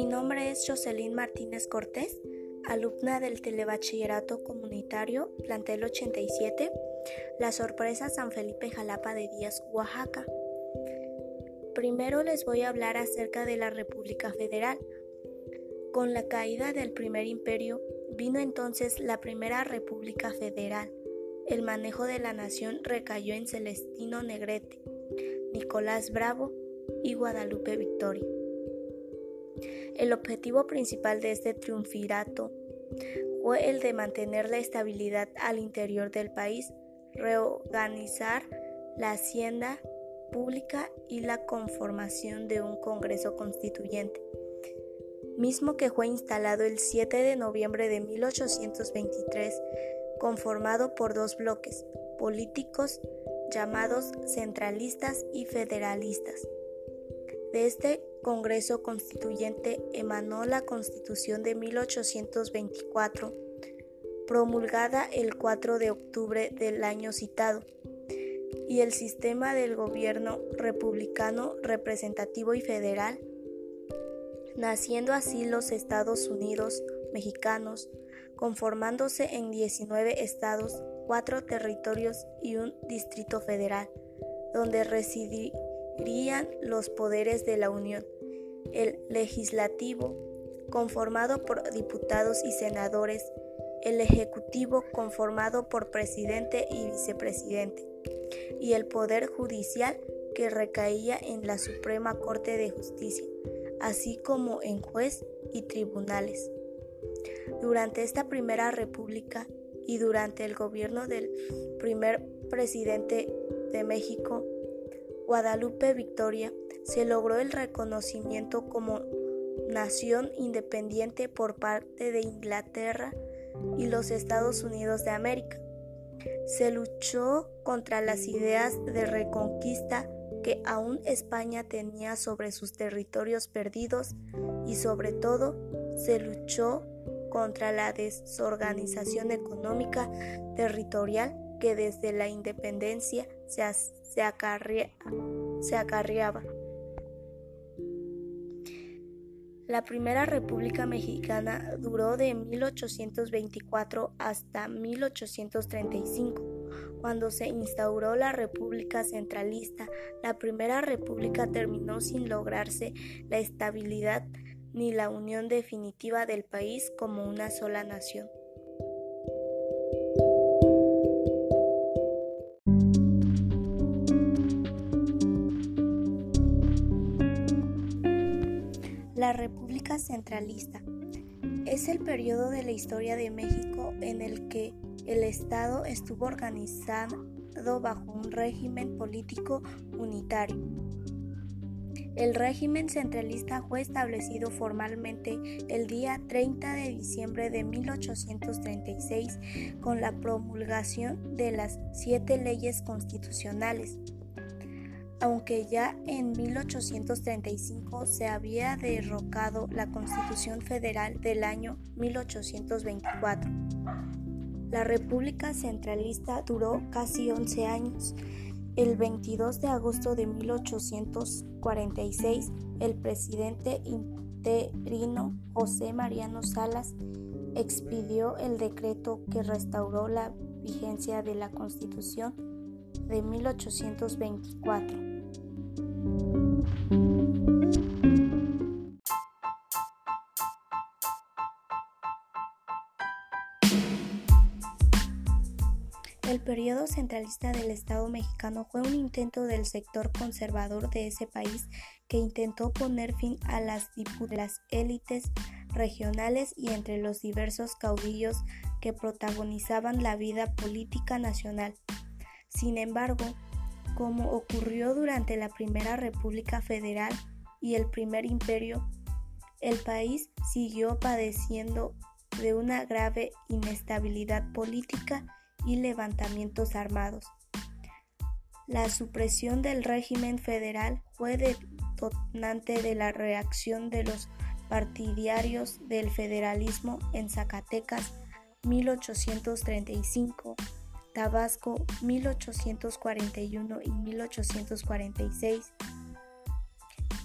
Mi nombre es Jocelyn Martínez Cortés, alumna del Telebachillerato Comunitario Plantel 87, La Sorpresa San Felipe Jalapa de Díaz, Oaxaca. Primero les voy a hablar acerca de la República Federal. Con la caída del primer imperio vino entonces la primera República Federal. El manejo de la nación recayó en Celestino Negrete, Nicolás Bravo y Guadalupe Victoria. El objetivo principal de este triunvirato fue el de mantener la estabilidad al interior del país, reorganizar la hacienda pública y la conformación de un Congreso Constituyente, mismo que fue instalado el 7 de noviembre de 1823, conformado por dos bloques políticos llamados centralistas y federalistas. De este Congreso Constituyente emanó la Constitución de 1824, promulgada el 4 de octubre del año citado, y el sistema del gobierno republicano representativo y federal, naciendo así los Estados Unidos mexicanos, conformándose en 19 estados, 4 territorios y un distrito federal, donde los poderes de la Unión. El legislativo, conformado por diputados y senadores, el ejecutivo, conformado por presidente y vicepresidente, y el poder judicial, que recaía en la Suprema Corte de Justicia, así como en juez y tribunales. Durante esta primera república y durante el gobierno del primer presidente de México, Guadalupe Victoria se logró el reconocimiento como nación independiente por parte de Inglaterra y los Estados Unidos de América. Se luchó contra las ideas de reconquista que aún España tenía sobre sus territorios perdidos y sobre todo se luchó contra la desorganización económica territorial que desde la independencia se, se, acarreaba. La primera República Mexicana duró de 1824 hasta 1835, cuando se instauró la República Centralista. La primera República terminó sin lograrse la estabilidad ni la unión definitiva del país como una sola nación. Centralista es el periodo de la historia de México en el que el Estado estuvo organizado bajo un régimen político unitario. El régimen centralista fue establecido formalmente el día 30 de diciembre de 1836 con la promulgación de las siete leyes constitucionales aunque ya en 1835 se había derrocado la Constitución Federal del año 1824. La República Centralista duró casi 11 años. El 22 de agosto de 1846, el presidente interino José Mariano Salas expidió el decreto que restauró la vigencia de la Constitución de 1824. El periodo centralista del Estado mexicano fue un intento del sector conservador de ese país que intentó poner fin a las élites regionales y entre los diversos caudillos que protagonizaban la vida política nacional. Sin embargo, como ocurrió durante la Primera República Federal y el Primer Imperio, el país siguió padeciendo de una grave inestabilidad política y levantamientos armados. La supresión del régimen federal fue detonante de la reacción de los partidarios del federalismo en Zacatecas 1835, Tabasco 1841 y 1846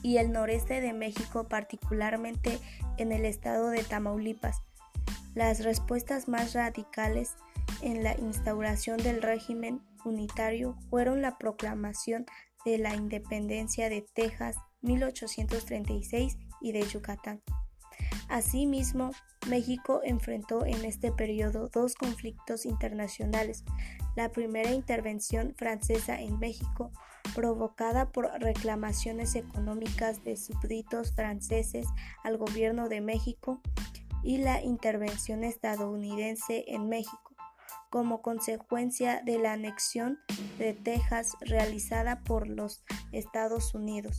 y el noreste de México, particularmente en el estado de Tamaulipas. Las respuestas más radicales en la instauración del régimen unitario fueron la proclamación de la independencia de Texas 1836 y de Yucatán. Asimismo, México enfrentó en este periodo dos conflictos internacionales. La primera intervención francesa en México, provocada por reclamaciones económicas de súbditos franceses al gobierno de México, y la intervención estadounidense en México, como consecuencia de la anexión de Texas realizada por los Estados Unidos.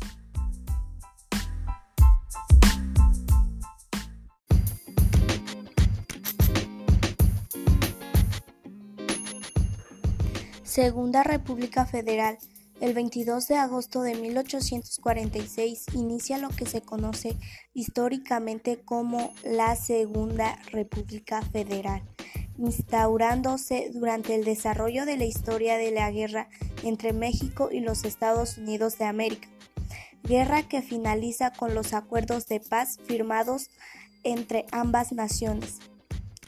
Segunda República Federal. El 22 de agosto de 1846 inicia lo que se conoce históricamente como la Segunda República Federal, instaurándose durante el desarrollo de la historia de la guerra entre México y los Estados Unidos de América, guerra que finaliza con los acuerdos de paz firmados entre ambas naciones.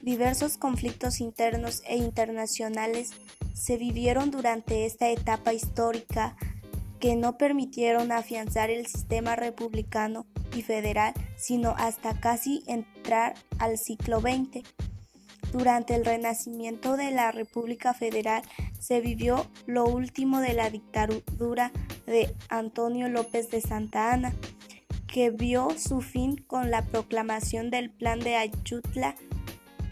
Diversos conflictos internos e internacionales se vivieron durante esta etapa histórica que no permitieron afianzar el sistema republicano y federal, sino hasta casi entrar al siglo XX. Durante el renacimiento de la República Federal se vivió lo último de la dictadura de Antonio López de Santa Ana, que vio su fin con la proclamación del Plan de Ayutla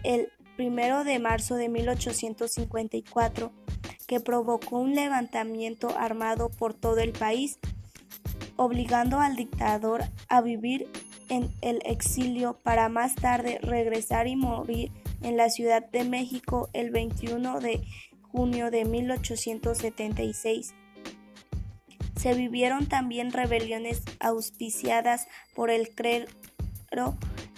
el primero de marzo de 1854, que provocó un levantamiento armado por todo el país, obligando al dictador a vivir en el exilio para más tarde regresar y morir en la Ciudad de México el 21 de junio de 1876. Se vivieron también rebeliones auspiciadas por el clero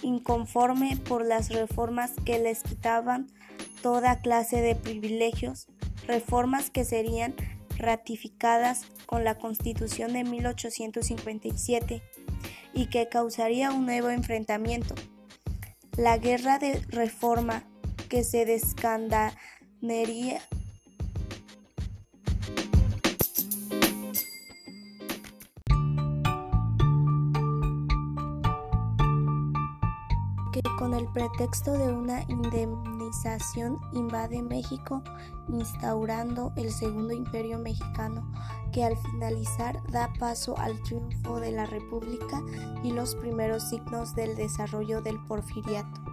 inconforme por las reformas que les quitaban toda clase de privilegios, reformas que serían ratificadas con la Constitución de 1857 y que causaría un nuevo enfrentamiento. La guerra de reforma que se descandanería. Que con el pretexto de una indemnización invade México, instaurando el Segundo Imperio Mexicano, que al finalizar da paso al triunfo de la República y los primeros signos del desarrollo del porfiriato.